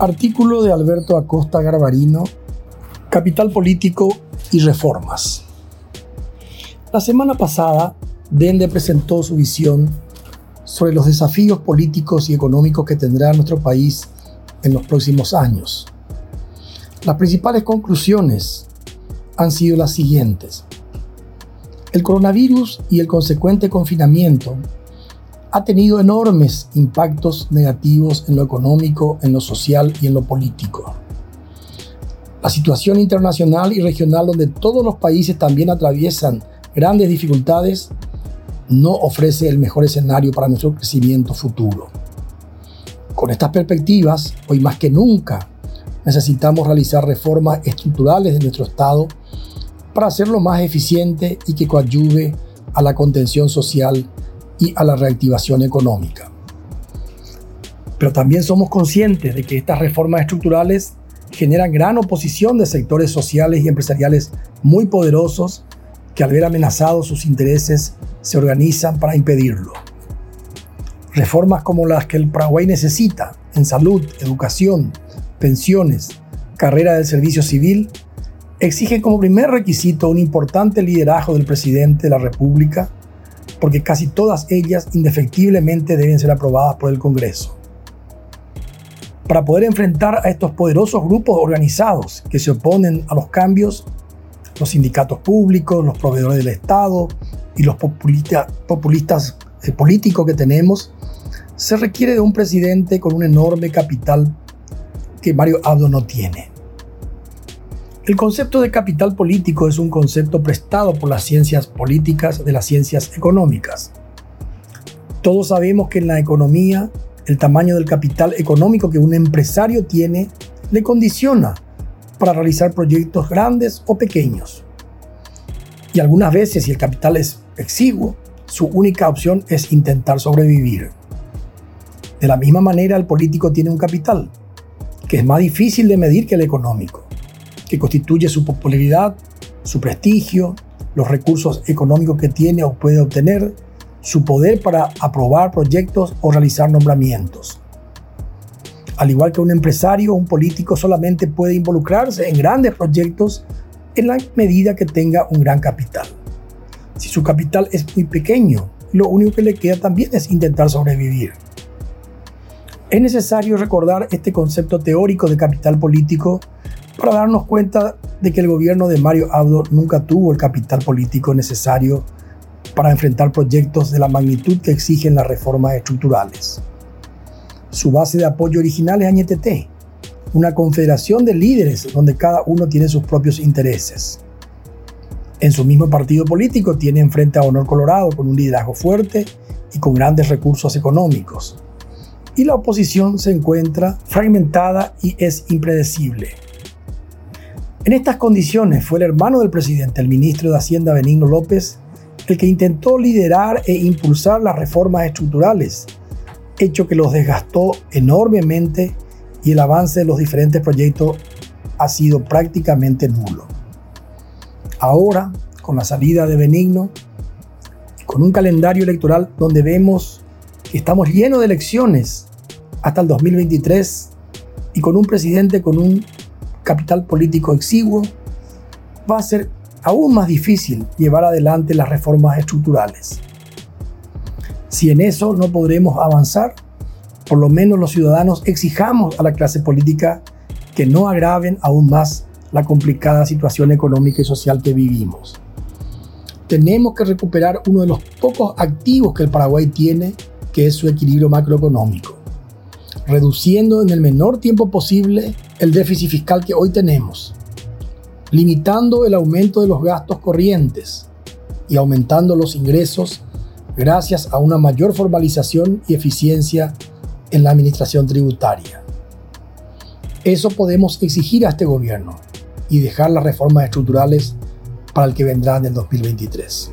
Artículo de Alberto Acosta Garbarino, Capital Político y Reformas. La semana pasada, Dende presentó su visión sobre los desafíos políticos y económicos que tendrá nuestro país en los próximos años. Las principales conclusiones han sido las siguientes. El coronavirus y el consecuente confinamiento ha tenido enormes impactos negativos en lo económico, en lo social y en lo político. La situación internacional y regional donde todos los países también atraviesan grandes dificultades no ofrece el mejor escenario para nuestro crecimiento futuro. Con estas perspectivas, hoy más que nunca, necesitamos realizar reformas estructurales de nuestro Estado para hacerlo más eficiente y que coadyuve a la contención social y a la reactivación económica. Pero también somos conscientes de que estas reformas estructurales generan gran oposición de sectores sociales y empresariales muy poderosos que al ver amenazados sus intereses se organizan para impedirlo. Reformas como las que el Paraguay necesita en salud, educación, pensiones, carrera del servicio civil, exigen como primer requisito un importante liderazgo del presidente de la República porque casi todas ellas indefectiblemente deben ser aprobadas por el Congreso. Para poder enfrentar a estos poderosos grupos organizados que se oponen a los cambios, los sindicatos públicos, los proveedores del Estado y los populistas eh, políticos que tenemos, se requiere de un presidente con un enorme capital que Mario Abdo no tiene. El concepto de capital político es un concepto prestado por las ciencias políticas de las ciencias económicas. Todos sabemos que en la economía el tamaño del capital económico que un empresario tiene le condiciona para realizar proyectos grandes o pequeños. Y algunas veces, si el capital es exiguo, su única opción es intentar sobrevivir. De la misma manera, el político tiene un capital, que es más difícil de medir que el económico que constituye su popularidad, su prestigio, los recursos económicos que tiene o puede obtener, su poder para aprobar proyectos o realizar nombramientos. Al igual que un empresario, un político solamente puede involucrarse en grandes proyectos en la medida que tenga un gran capital. Si su capital es muy pequeño, lo único que le queda también es intentar sobrevivir. Es necesario recordar este concepto teórico de capital político para darnos cuenta de que el gobierno de Mario Abdo nunca tuvo el capital político necesario para enfrentar proyectos de la magnitud que exigen las reformas estructurales. Su base de apoyo original es Añetete, una confederación de líderes donde cada uno tiene sus propios intereses. En su mismo partido político tiene enfrente a Honor Colorado con un liderazgo fuerte y con grandes recursos económicos. Y la oposición se encuentra fragmentada y es impredecible. En estas condiciones fue el hermano del presidente, el ministro de Hacienda Benigno López, el que intentó liderar e impulsar las reformas estructurales, hecho que los desgastó enormemente y el avance de los diferentes proyectos ha sido prácticamente nulo. Ahora, con la salida de Benigno, con un calendario electoral donde vemos que estamos llenos de elecciones hasta el 2023 y con un presidente con un capital político exiguo, va a ser aún más difícil llevar adelante las reformas estructurales. Si en eso no podremos avanzar, por lo menos los ciudadanos exijamos a la clase política que no agraven aún más la complicada situación económica y social que vivimos. Tenemos que recuperar uno de los pocos activos que el Paraguay tiene, que es su equilibrio macroeconómico reduciendo en el menor tiempo posible el déficit fiscal que hoy tenemos, limitando el aumento de los gastos corrientes y aumentando los ingresos gracias a una mayor formalización y eficiencia en la administración tributaria. Eso podemos exigir a este gobierno y dejar las reformas estructurales para el que vendrá en el 2023.